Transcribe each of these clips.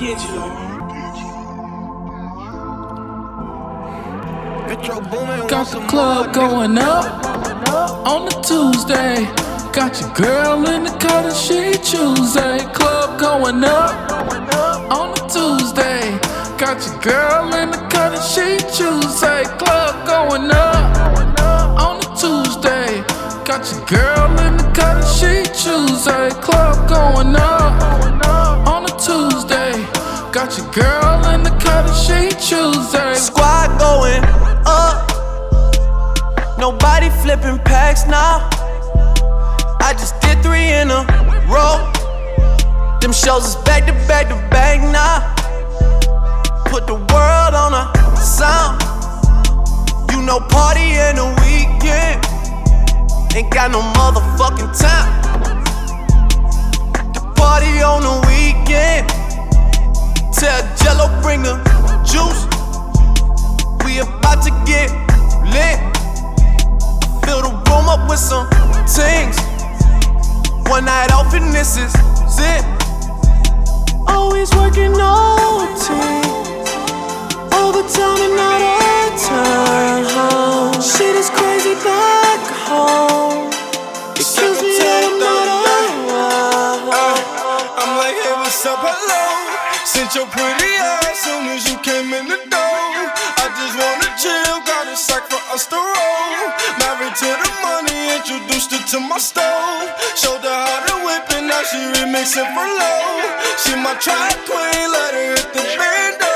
digital. Got the club going up on the Tuesday. Got your girl in the cut and she Tuesday. Club going up on the Tuesday. Got your girl in the cut and she Tuesday. Club going up on the Tuesday. Got your girl in the cut and she Tuesday. Club going up on a Tuesday. Got your girl in the and she Tuesday. Squad going up. Nobody flipping packs now. I just did three in a row. Them shows is back to back to back now. Put the world on a sound. You know, party in the weekend. Ain't got no motherfucking time. The party on the weekend. Tell Jello bring the juice. We about to get lit. Fill the room up with some things. One night off and this is it. Always working OT. Overtime and out of time. Shit is crazy back Sent your pretty ass soon as you came in the door. I just wanna chill, got a sack for us to roll. Married to the money, introduced her to my stove. Showed her how to whip it, now she remixing for low. She my track queen, let her hit the bando.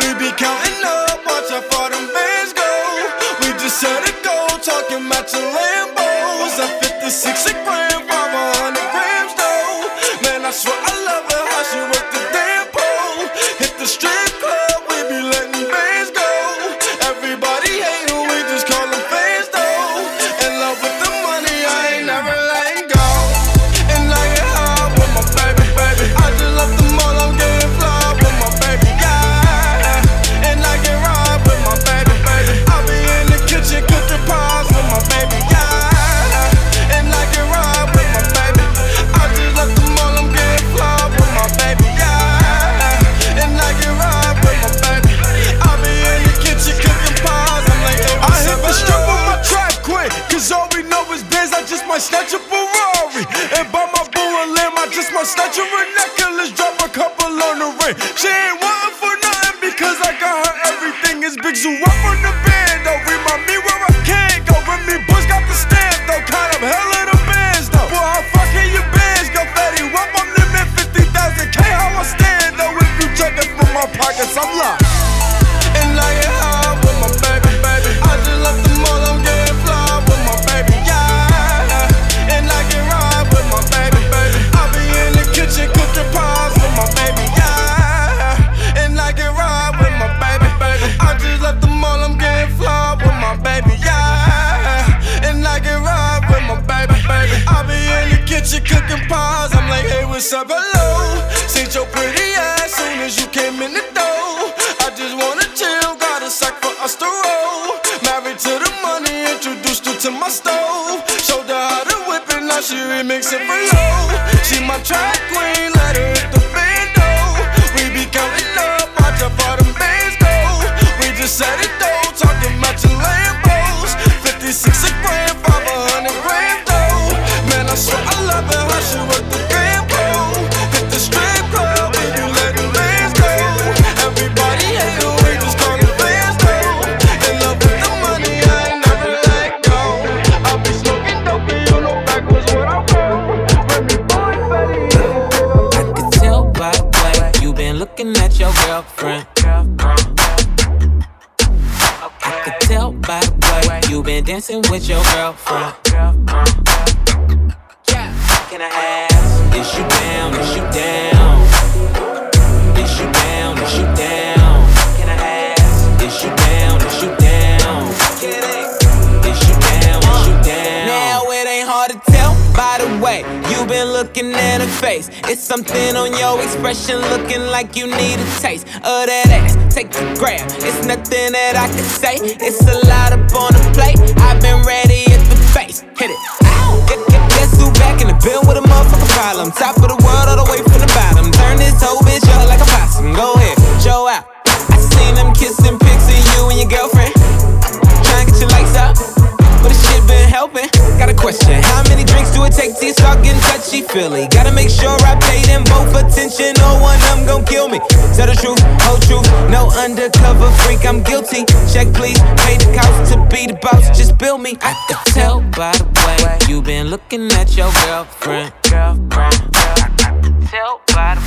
We be counting up, watch how far them bands go. We just set it go, talking matching Lambos. At 56 a gram, She ain't wanting for nothing because I got her everything. Is big zoo been dancing with your girlfriend. Can I ask, is you down? Is you down? you been looking at her face. It's something on your expression looking like you need a taste of that ass. Take the grab. It's nothing that I can say. It's a lot up on the plate. I've been ready at the face. Hit it. Ow. Guess who back in the bill with a motherfucking problem? Top of the world all the way from the bottom. Turn this whole bitch up like a possum. Go ahead, show out. I seen them kissing pics of you and your girlfriend. Try and get your lights up question. How many drinks do it take to start getting touchy feely? Gotta make sure I pay them both attention, or one of them gon' kill me. Tell the truth, whole truth, no undercover freak, I'm guilty. Check please, pay the cost to be the boss, just bill me. I could tell by the way you been looking at your girlfriend. Girlfriend, tell by the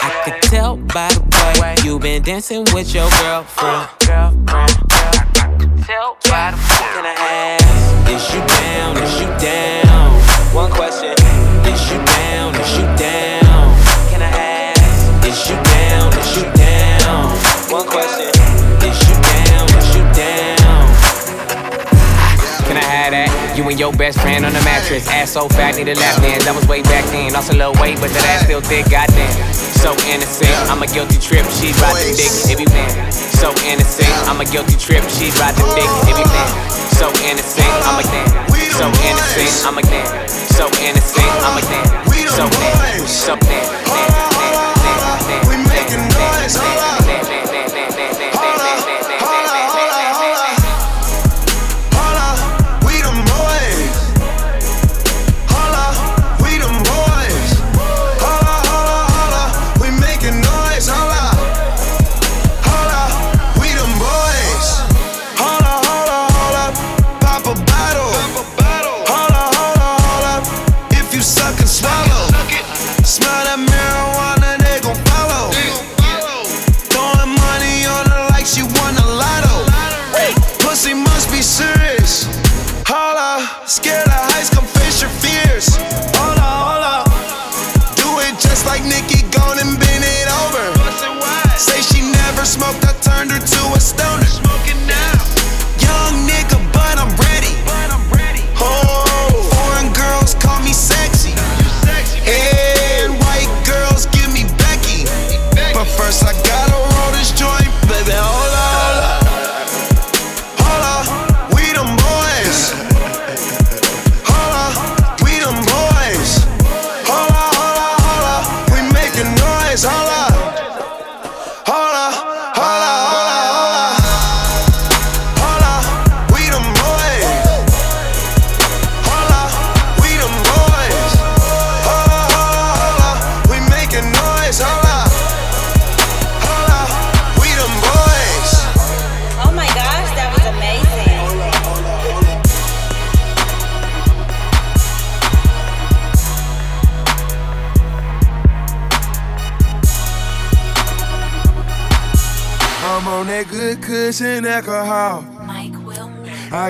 I could tell by the way you been dancing with your girlfriend. Girlfriend, tell by the Can I ask, is you down? Is you down? One question, is you down? Is you down? Can I ask, is you down? Is you down? One question, You and your best friend on the mattress. Ass so fat, need a lap dance. That was way back then. Lost a little weight, but that ass still thick. Goddamn. So innocent. I'm a guilty trip. She's ride the dick. If you man. So innocent. I'm a guilty trip. She's ride the dick. If you man. So innocent. I'm a damn. So innocent. I'm a damn. So innocent. I'm a damn. So damn. So damn.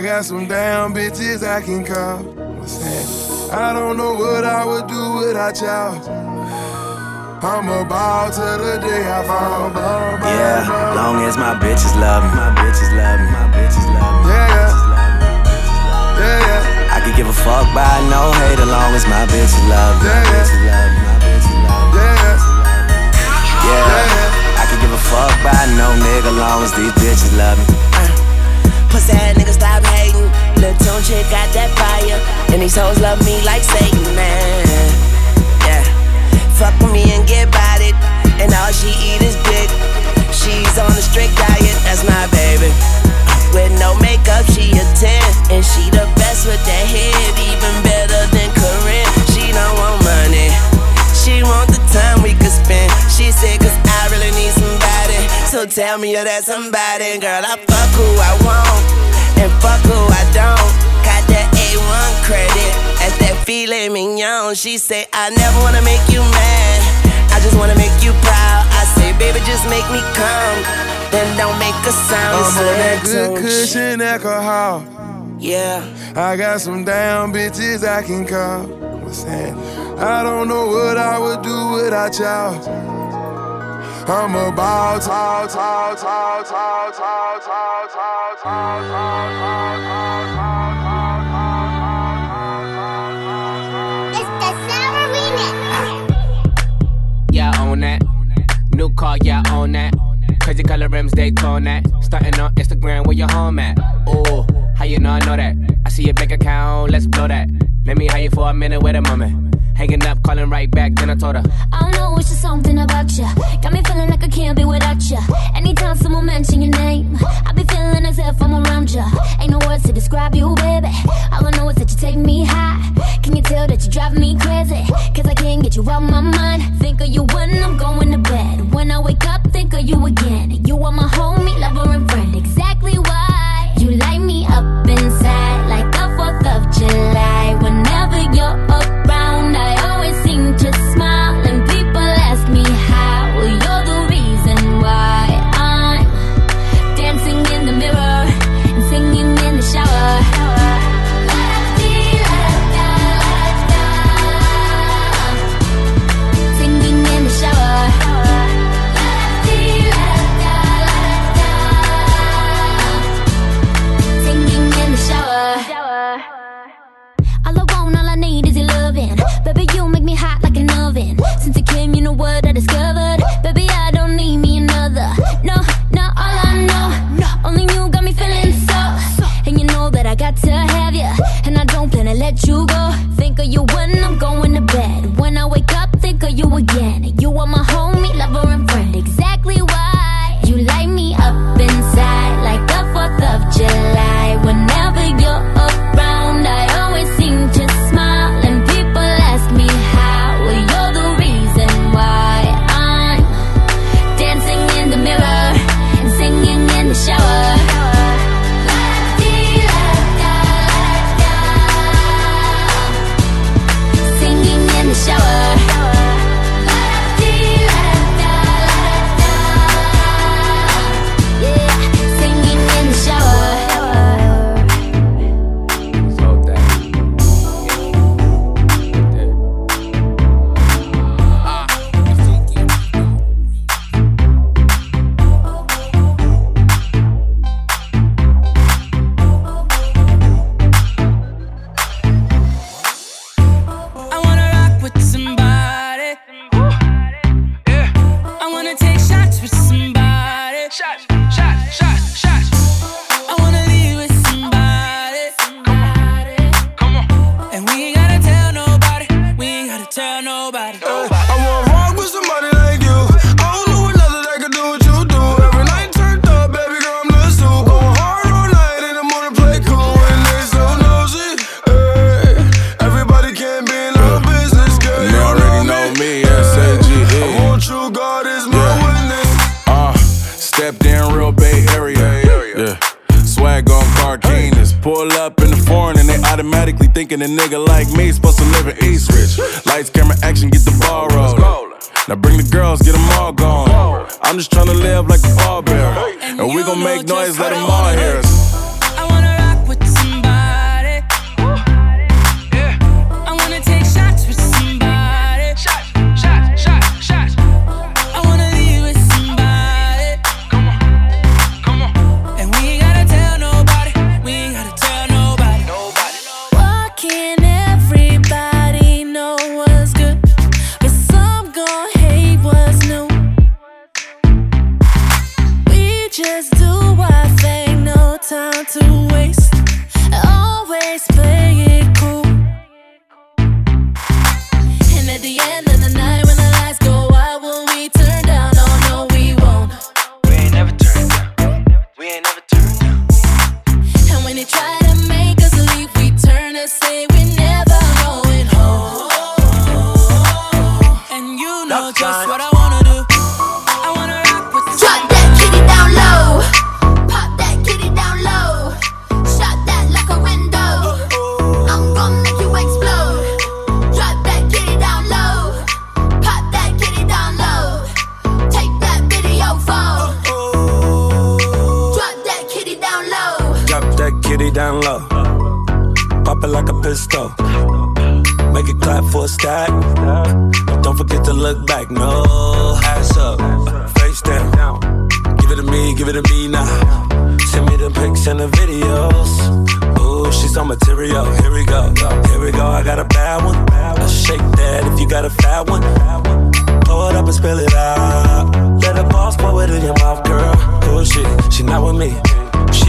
Got some damn bitches I can call. I don't know what I would do without y'all. I'm a ball till the day I fall. Ball, ball, Yeah, ball. long as my bitches love me, my bitches love me, my bitches love me. Yeah, yeah. Yeah, yeah. I could give a fuck by no hate as long as my bitches love me. My Yeah, yeah. bitches love me, my bitches love me. Yeah, Yeah, yeah. I could give a fuck by no nigga long as these bitches love me. Pussy ass nigga stop hating. Lil' Tune chick got that fire. And these hoes love me like Satan, man. Yeah. Fuck with me and get about it. And all she eat is dick. She's on a strict diet, that's my baby. With no makeup, she a 10. And she the best with that head, even better than Karrine. She don't want money. She want the time we could spend. She said, cause I really need somebody. So tell me you're that somebody. Girl, I fuck who I want. And fuck who I don't. Got that A1 credit. That's that filet mignon. She say, I never wanna make you mad. I just wanna make you proud. I say, baby, just make me come. Then don't make a sound. I'm on that good cushion alcohol. Yeah. I got some damn bitches I can call. What's that? I don't know what I would do without y'all. I'm a ball, tall, tall, tall, tall, tall, tall, tall, tall, New car, yeah, I own that. Crazy color rims, they tone that. Starting on Instagram, where your home at? Ooh, how you know I know that? I see your bank account, let's blow that. Let me hire you for a minute with a moment. Hanging up, calling right back, then I told her. I don't know, it's just something about you. Got me feeling like I can't be without you. Anytime someone mention your name, I be feeling as if I'm around you. Ain't no words to describe you, baby. All I know is that you take me high. Can you tell that you drive me crazy? Cause I can't get you out my mind. Think of you when I'm going to bed. When I wake up, think of you again. You are my homie, lover, and friend. Exactly why.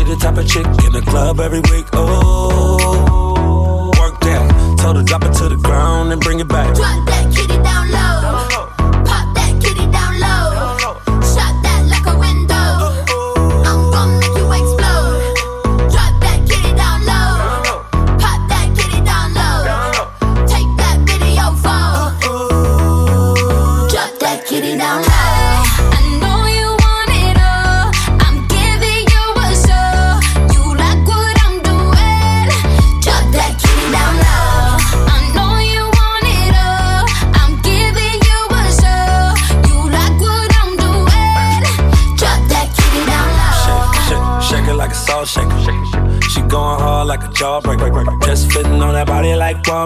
the type of chick in the club every week. Oh, work that. Told her drop it to the ground and bring it back. Drop that kitty down.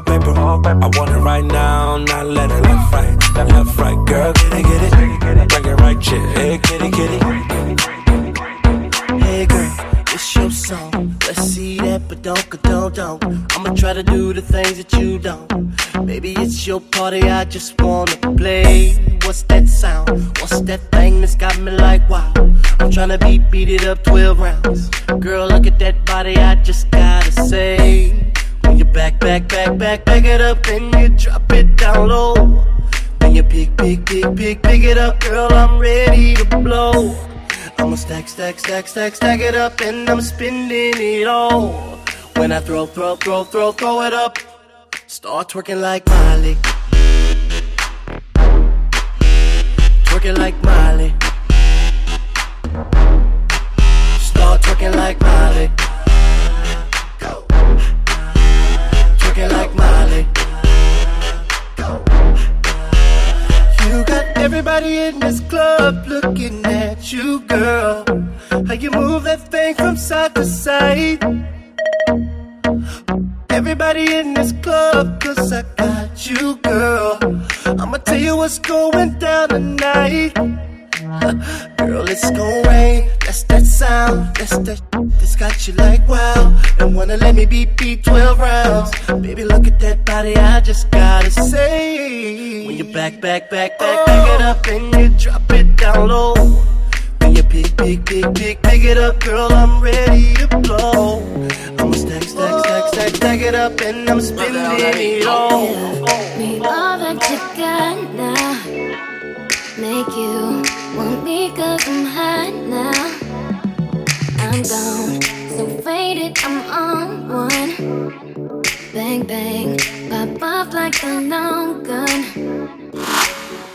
Like. I want it right now, not let it left, right. Left, right, girl, get it, get it. It up, and you drop it down low. When you pick, pick, pick, pick, pick it up, girl, I'm ready to blow. I'ma stack, stack, stack, stack, stack it up, and I'm spending it all. When I throw, throw, throw, throw, throw it up, start twerking like Miley. Twerking like Miley. Start twerking like Miley. Everybody in this club looking at you, girl. How you move that thing from side to side. Everybody in this club, cause I got you, girl. I'ma tell you what's going down tonight. Girl, it's gon' rain. That's that sound. That's that. That's got you like wow. Don't wanna let me beat beat 12 rounds. Baby, look at that body. I just gotta say. When you back, back, back, back, back it up and you drop it down low. When you pick, pick, pick, pick, pick it up, girl, I'm ready to blow. I'ma stack, stack, stack, stack, stack it up and I'm spending it all. Me all that you got now. Make you want cause I'm hot now. I'm gone, so faded, I'm on one. Bang, bang, pop off like a long gun.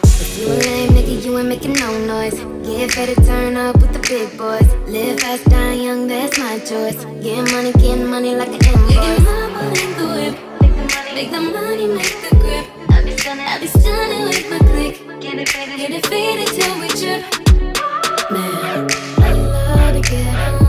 If you a lame nigga, you ain't making no noise. Get to turn up with the big boys. Live fast, die young, that's my choice. Get money, get money like an invoice. In the. Make the money, make the grip. I be stunning, I be stunning with my click. Get it faded, get it faded till we trip. I love to get.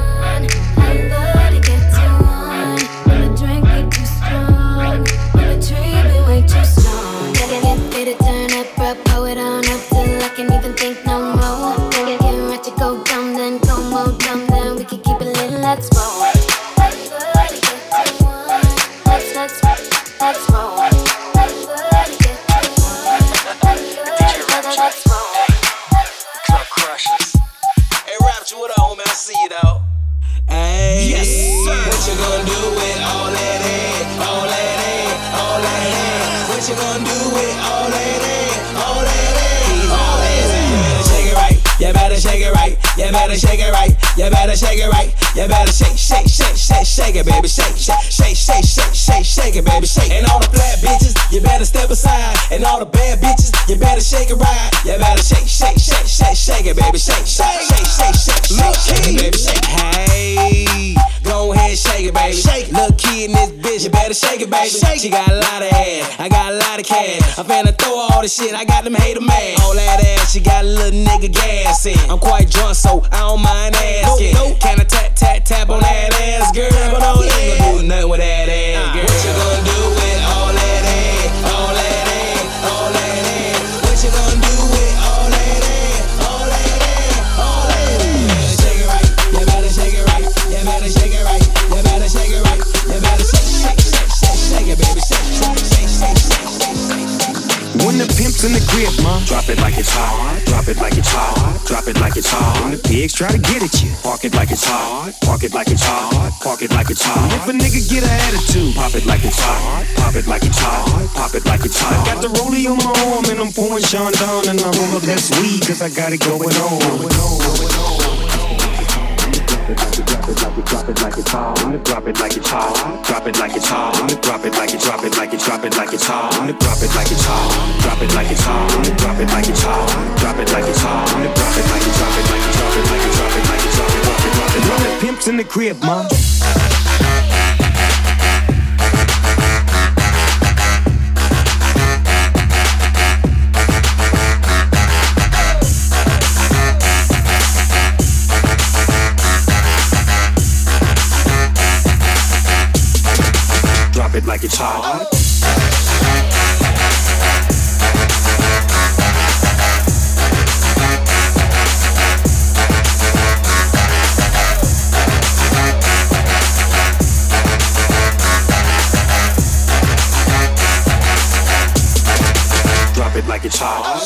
She got a lot of ass, I got a lot of cash. I'm finna throw all the shit, I got them hater mad. All that ass, she got a little nigga gas in. I'm quite drunk, so I don't mind like it's hot. When the pigs try to get at you, park it like it's hot. Park it like it's hot. Park it like it's hot. If a nigga get an attitude, pop it like it's hot. Pop it like it's hot. Pop it like it's hot. Got the rollie on my arm and I'm pouring Chandon and I roll up that weed cause I got it going on. Drop it like it's hot. Drop it like it's hot. Drop it like it's hot. Drop it like it. Drop it like it. Drop it like it's hot. Drop it like it's hot. Drop it like it's hot. Drop it like it's hot. Drop it like it's hot. Drop it like it. Drop it like it. Drop it like it. Drop it like it. Drop it. Drop it. Drop it. Drop it. Pimps in the crib, ma. Hard. Drop it like it's hot.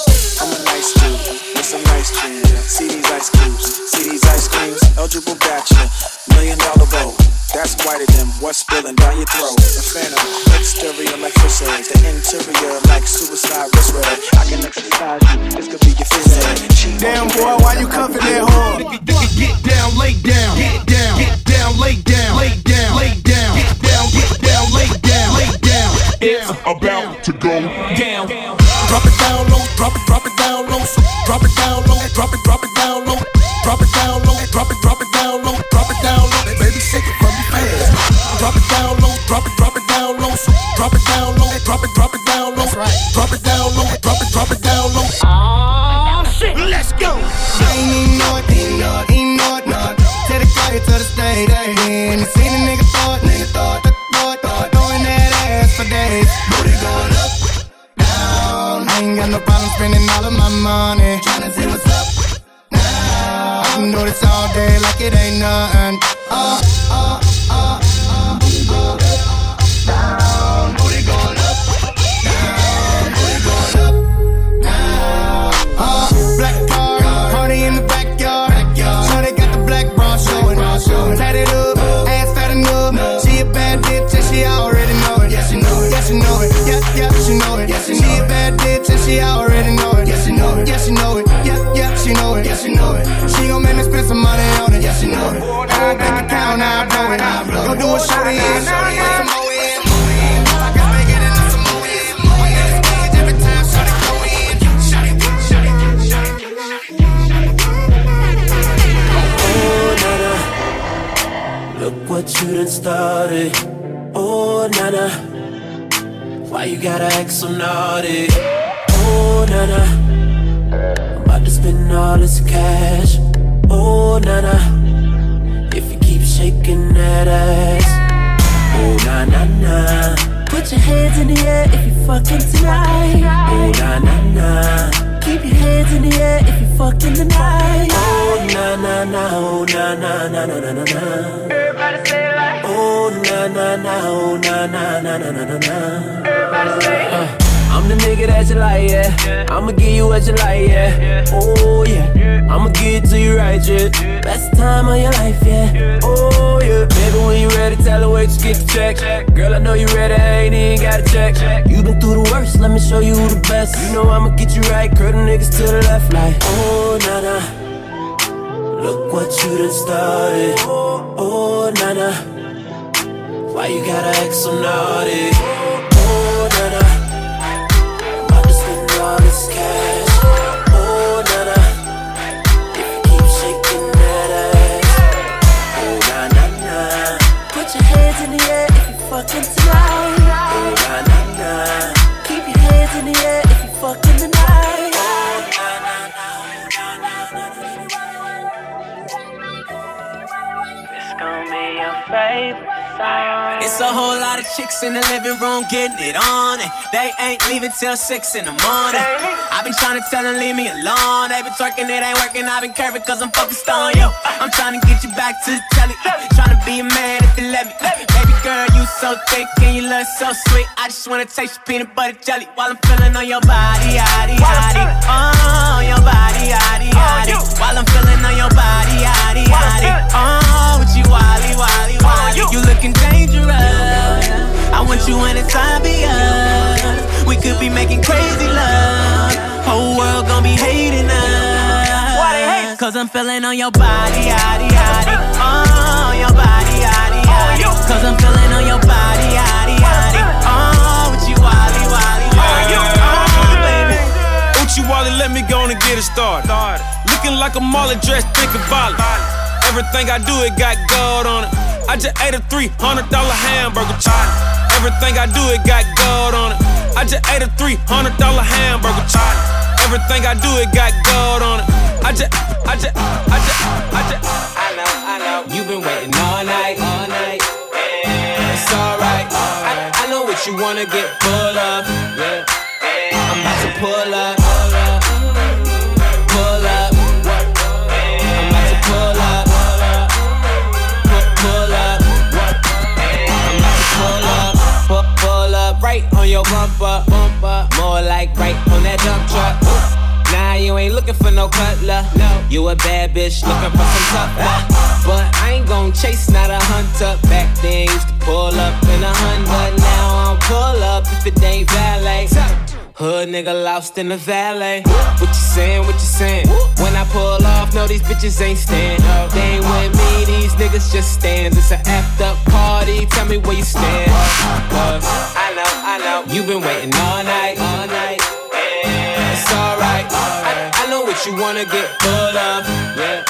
To go down. Drop gotta act so naughty? Oh, Nana, I'm about to spend all this cash. Oh, Nana, if you keep shaking that ass. Oh, na na na. Put your hands in the air if you fucking tonight. Oh, na na na. Keep your hands in the air if you fucking tonight. Oh, na na na. Oh, na na na na na na na. Everybody say it like. Oh, na na na. Oh, na na na na na na na. Everybody say. Uh. I'm the nigga that you like, yeah. I'ma give you what you like, yeah. Oh, yeah. I'ma give it to you right, yeah. Best time of your life, yeah. Oh, yeah. Baby, when you ready, tell her wait, just get the check. Girl, I know you ready, I ain't even got to check. You been through the worst, let me show you who the best. You know I'ma get you right, curl the niggas to the left, like, oh, nah, nah. Look what you done started. Oh, nah, nah. Why you gotta act so naughty? Oh, nah, nah. About to spend all this cash. Oh, na na. If you keep shaking that ass. Oh, na na na. Put your hands in the air if you fucking tonight. Oh, na na na. Keep your hands in the air if you fucking tonight. Oh, na na na. It's gonna be your favorite song. It's a whole lot of chicks in the living room getting it on, and they ain't leaving till six in the morning. I've been trying to tell them leave me alone. They been twerking, it ain't working. I've been curving cause I'm focused on you. I'm trying to get you back to the telly. Trying to be a man if you let me. Baby girl, you so thick and you look so sweet. I just wanna taste your peanut butter jelly while I'm feeling on your body, yaddy, yaddy. Oh, your body, yaddy, yaddy. While I'm feeling on your body, yaddy, yaddy. Oh, wally, wally, wally. You looking dangerous. I want you when it's obvious. We could be making crazy love. Whole world gon' be hating us. Cause I'm feeling on your body, yaddy, yaddy. Oh, your body, yaddy, oh, yaddy. Cause I'm feeling on your body, yaddy, yaddy. Oh, with you, wally, wally, oh, wally. Oh, baby. Uchi Wally, let me go and get it started. Looking like a Marley dressed, thinking volley. Everything I do, it got gold on it. I just ate a $300 hamburger chop. Everything I do, it got gold on it. I just ate a $300 hamburger chop. Everything I do, it got gold on it. I just, I just, I just, I just. I know, I know. You've been waiting all night, all night. It's alright. I, I know what what you wanna get full of. Yeah. I'm about to pull up. Right on your bumper. Bumper. More like right on that dump truck. Nah, you ain't looking for no cutler. No, you a bad bitch looking for some tough love. But I ain't gon' chase, not a hunter. Back then used to pull up in a Honda. Now I don't pull up if it ain't valet. Hood nigga lost in the valet. What you saying? What you saying? When I pull off, no, these bitches ain't stand. They ain't with me, these niggas just stands. It's an effed up party. Tell me where you stand. I know, I know. you been waiting all night, all night. It's alright. I, I know what you wanna get full of. Yeah.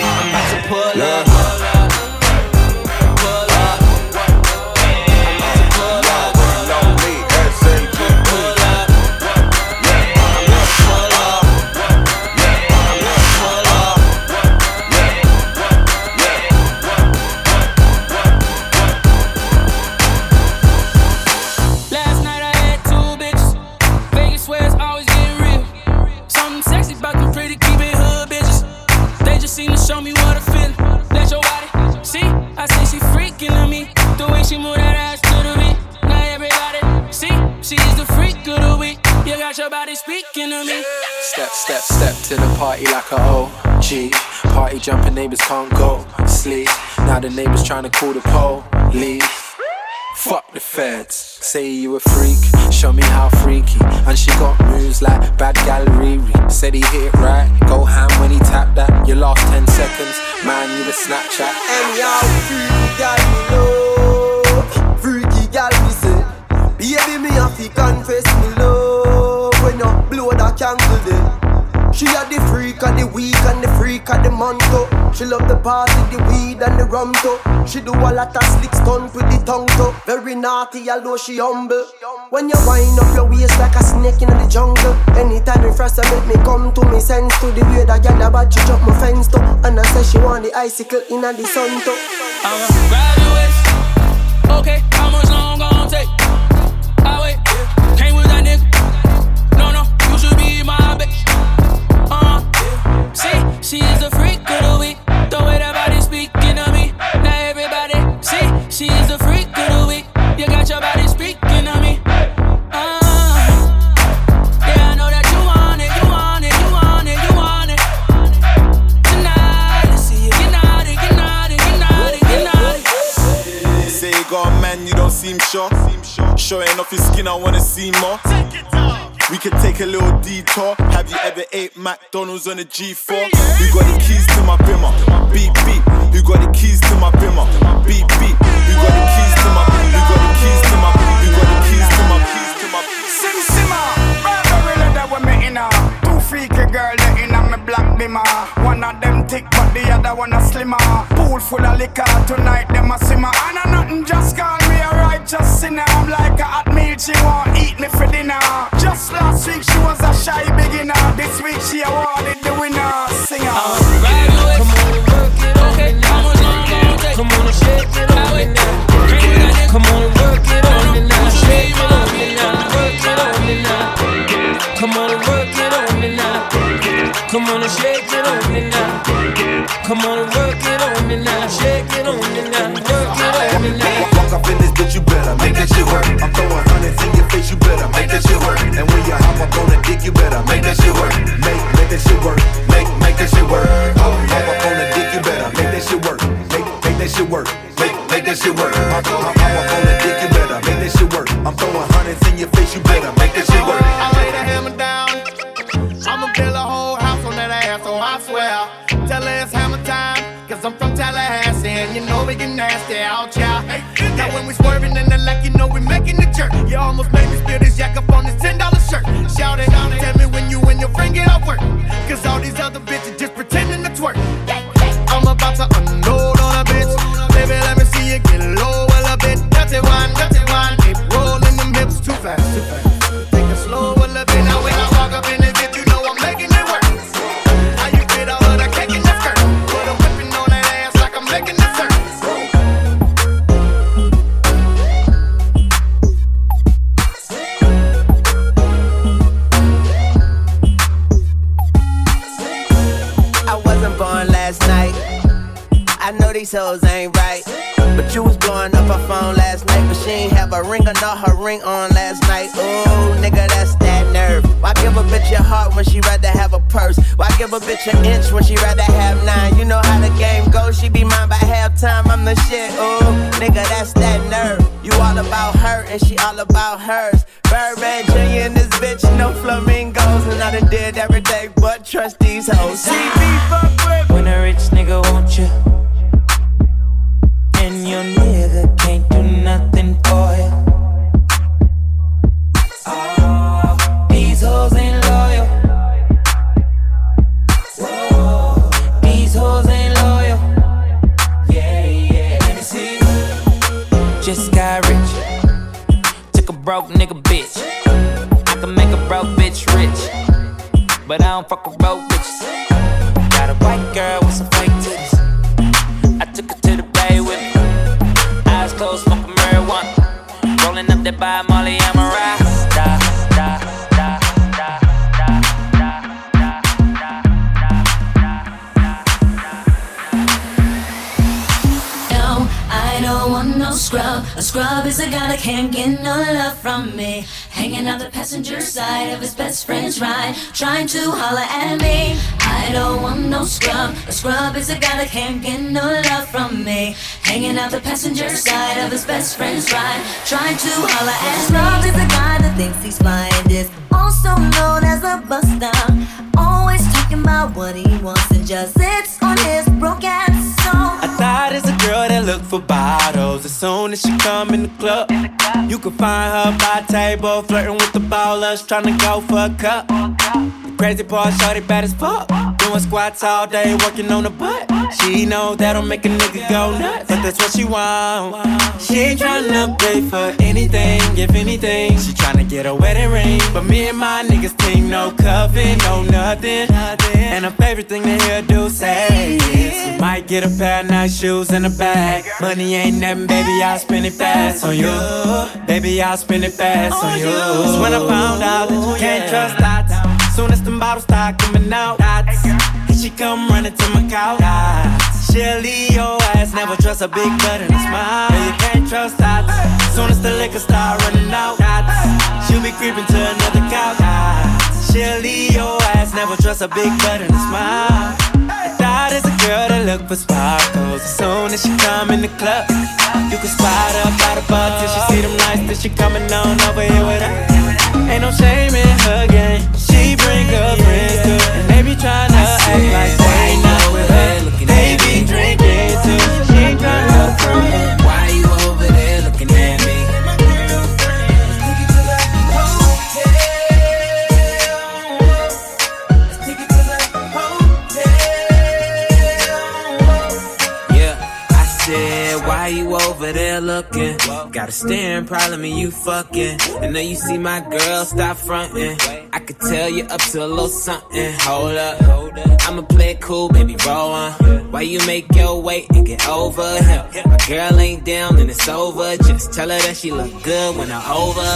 I'm about to pull. Pull up. Party like a OG. Party jumping neighbors can't go sleep. Now the neighbors trying to call the police. Fuck the feds. Say you a freak, show me how freaky. And she got moves like bad gal Riri. Said he hit it right, go ham when he tapped that. Your last 10 seconds, man, you a Snapchat. And y'all freaky gal me love Freaky gal me say Baby me have to confess me love When you blow that candle then She a the freak of the week and the freak of the month. She love the party, the weed and the rum. She do a lot of slick stunt with the tongue too. Very naughty although she humble When you wind up your waist like a snake in the jungle Anytime you first make me come to me sense to The way that girl about you jump my fence too And I say she want the icicle in the sun too I'ma graduate. Okay, long take? I wait. Came with that nigga. No, no, you should be my bitch. Showing off your skin, I wanna see more. We could take a little detour. Have you ever ate McDonald's on a G4? Who got the keys to my bimmer? Beep beep. Who got the keys to my bimmer? Beep beep. Who got the keys to my? Who got the keys to my? Who got the keys to my? Keys to my? Sim Simma, Burberry leather with me inner. Two freaky girl the inner me black dimmer. One of them thick but the other one a slimmer. Pool full of liquor tonight them a simmer. And a nothing just call a righteous sinner. I'm like a hot meal she want eat me for dinner. Just last week she was a shy beginner. This week she awarded the winner. Singer. Graduate. Okay, how much long gon' take? Come on and shake it on me now. Come on work it on me now. Shake it on me now. Work it on me now. Come on work it on me now. Come on shake it on me now. Come on work And when you hop up on the dick, you better make that shit work. But trust these hoes. See me fuck with When a rich nigga want you, and your nigga can't do nothing fuck with passenger side of his best friend's ride, trying to holler at me. I don't want no scrub. A scrub is a guy that can't get no love from me. Hanging out the passenger side of his best friend's ride, trying to holler at me. Scrub is a guy that thinks he's flying this, also known as a buster. Always talking about what he wants and just sits on his broke ass thought it's a girl that look for bottles. As soon as she come in the club, you can find her by table, flirting with the ballers, trying to go for a cup. Crazy part, shorty bad as fuck. Doing squats all day, working on the butt. She know that'll make a nigga go nuts, but that's what she want. She ain't tryna pay for anything, if anything. She tryna get a wedding ring, but me and my niggas team no cuffing, no nothing. And her favorite thing to hear do say is, we might get a pair of nice shoes and a bag. Money ain't nothing, baby, I'll spend it fast on you. Baby, I'll spend it fast on you. That's when I found out that you can't trust dots. Soon as them bottles start coming out, dots. Here she come running to my couch. Dots. She'll leave your ass, never trust a big butt and a smile. Yeah, you can't trust dots. Soon as the liquor start running out, dots. She'll be creeping to another couch. Dots. She'll leave your ass, never trust a big butt and a smile. That is a girl that look for sparkles. As soon as she come in the club, you can spot her by the bar till she see them lights. Till she coming on over here with her. Ain't no shame in her game. Bring her friends too, and they be tryna act like they not looking? Got a staring problem and you fucking. And now you see my girl, stop fronting. I could tell you up to a little something. Hold up, I'ma play it cool, baby, roll on. Why you make your way and get over him? My girl ain't down and it's over. Just tell her that she look good when I'm over.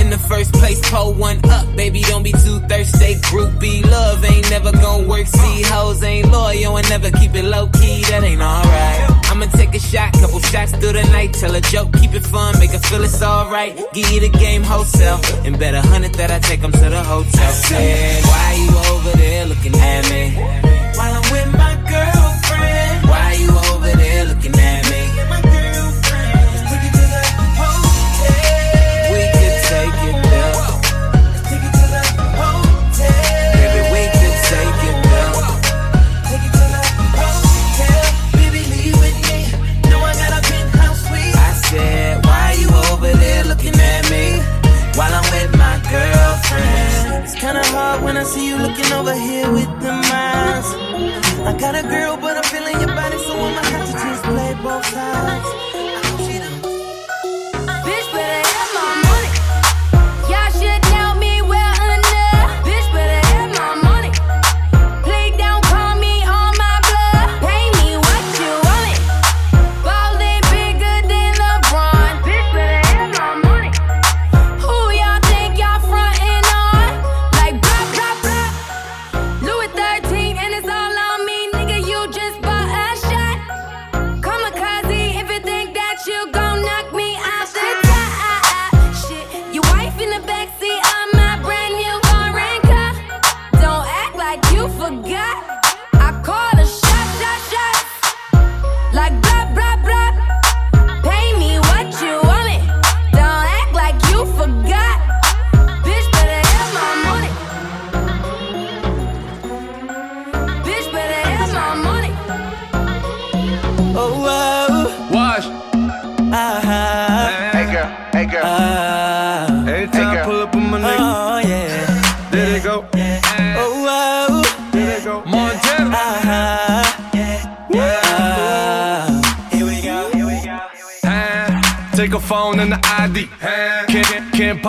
In the first place, pull one up, baby. Don't be too thirsty. Groupie love ain't never gonna work. See, hoes ain't loyal and never keep it low key. That ain't alright. I'ma take a shot, couple shots through the night. Tell a joke, keep it fun, make her feel it's alright. Give you the game wholesale, and bet a hundred that I take 'em to the hotel. Said, why you over there looking at me? While I'm with my girlfriend. See you looking over here with the minds. I got a girl, but I'm feeling your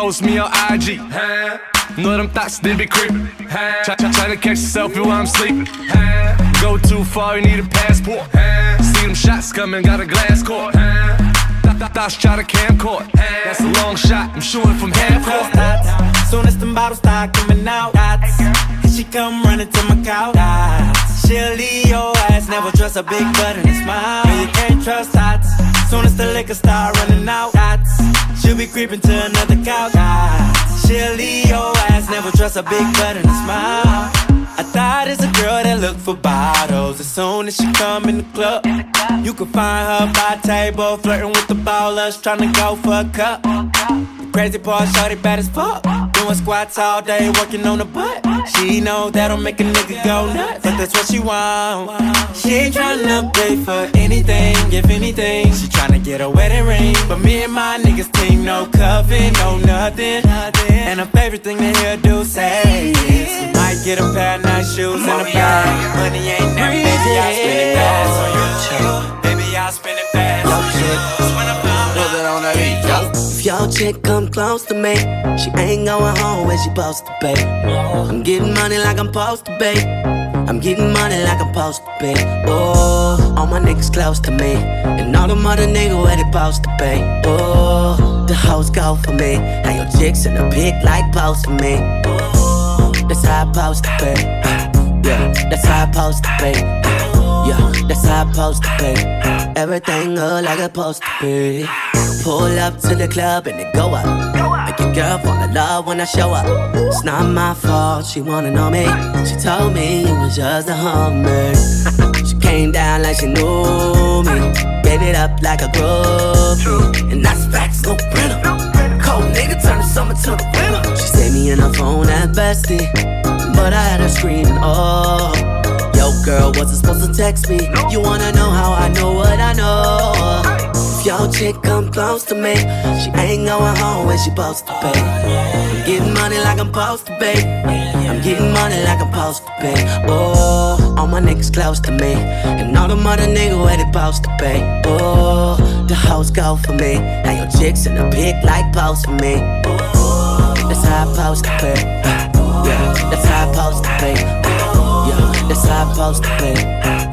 Can't me a big butt and a smile. I thought it's a girl that look for bottles. As soon as she come in the club, you can find her by table, flirting with the ballers, trying to go for a cup. The crazy part, shorty bad as fuck. Doing squats all day, working on the butt. She know that'll make a nigga go nuts, but that's what she want. She ain't tryna pay for anything, if anything. She tryna get a wedding ring, but me and my niggas team no cuffing, no nothing. And her favorite thing to hear do say is, we might get a pair of nice shoes and a bag. Money ain't never, baby, I spend it fast on you. Baby, I spend it fast on you. That's when I found out. If your chick come close to me, she ain't going home when she supposed to pay. I'm getting money like I'm supposed to pay. I'm getting money like I'm supposed to pay. Oh, all my niggas close to me, and all the mother niggas where they supposed to pay. Oh, the hoes go for me, and your chicks in the pic like post for me. Oh, that's how I supposed to pay. Yeah, that's how I supposed to pay. Yeah, that's how I supposed to pay. Everything look like it's supposed to be. Pull up to the club and it go up. Make your girl fall in love when I show up. It's not my fault, she wanna know me. She told me it was just a hummer. she came down like she knew me. Gave it up like a groupie. And that's facts, no printer. Cold nigga turn the summer to the winter. She saved me in her phone at bestie. But I had her screaming, oh. Yo, girl, wasn't supposed to text me. You wanna know how I know what I know? Your chick come close to me, she ain't going home when she supposed to pay. I'm getting money like I'm supposed to pay. I'm getting money like I'm supposed to pay. Oh, all my niggas close to me, and all the mother niggas where they supposed to pay. Oh, the hoes go for me, and your chicks in the pic like post for me. Oh, that's how I supposed to pay. Yeah, that's how I supposed to pay. Yeah, that's how I supposed to pay.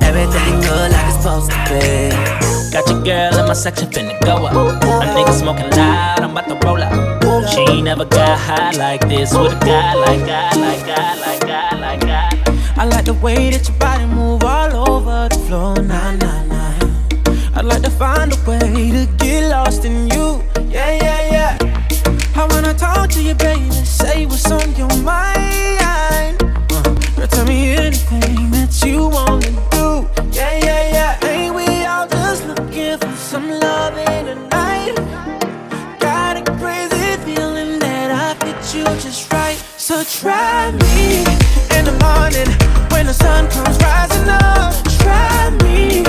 Everything good like it's supposed to be. Got your girl in my section finna go up. A nigga smoking loud, I'm about to roll up. She ain't never got high like this with a guy like that, like that, like that, like that. I like the way that your body move all over the floor, nah, nah, nah. I'd like to find a way to get lost in you, yeah, yeah, yeah. I wanna talk to you, baby, say what's on your mind. Uh, girl, tell me anything that you wanna try me in the morning when the sun comes rising up. Try me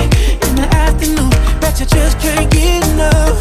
in the afternoon, bet you just can't get enough.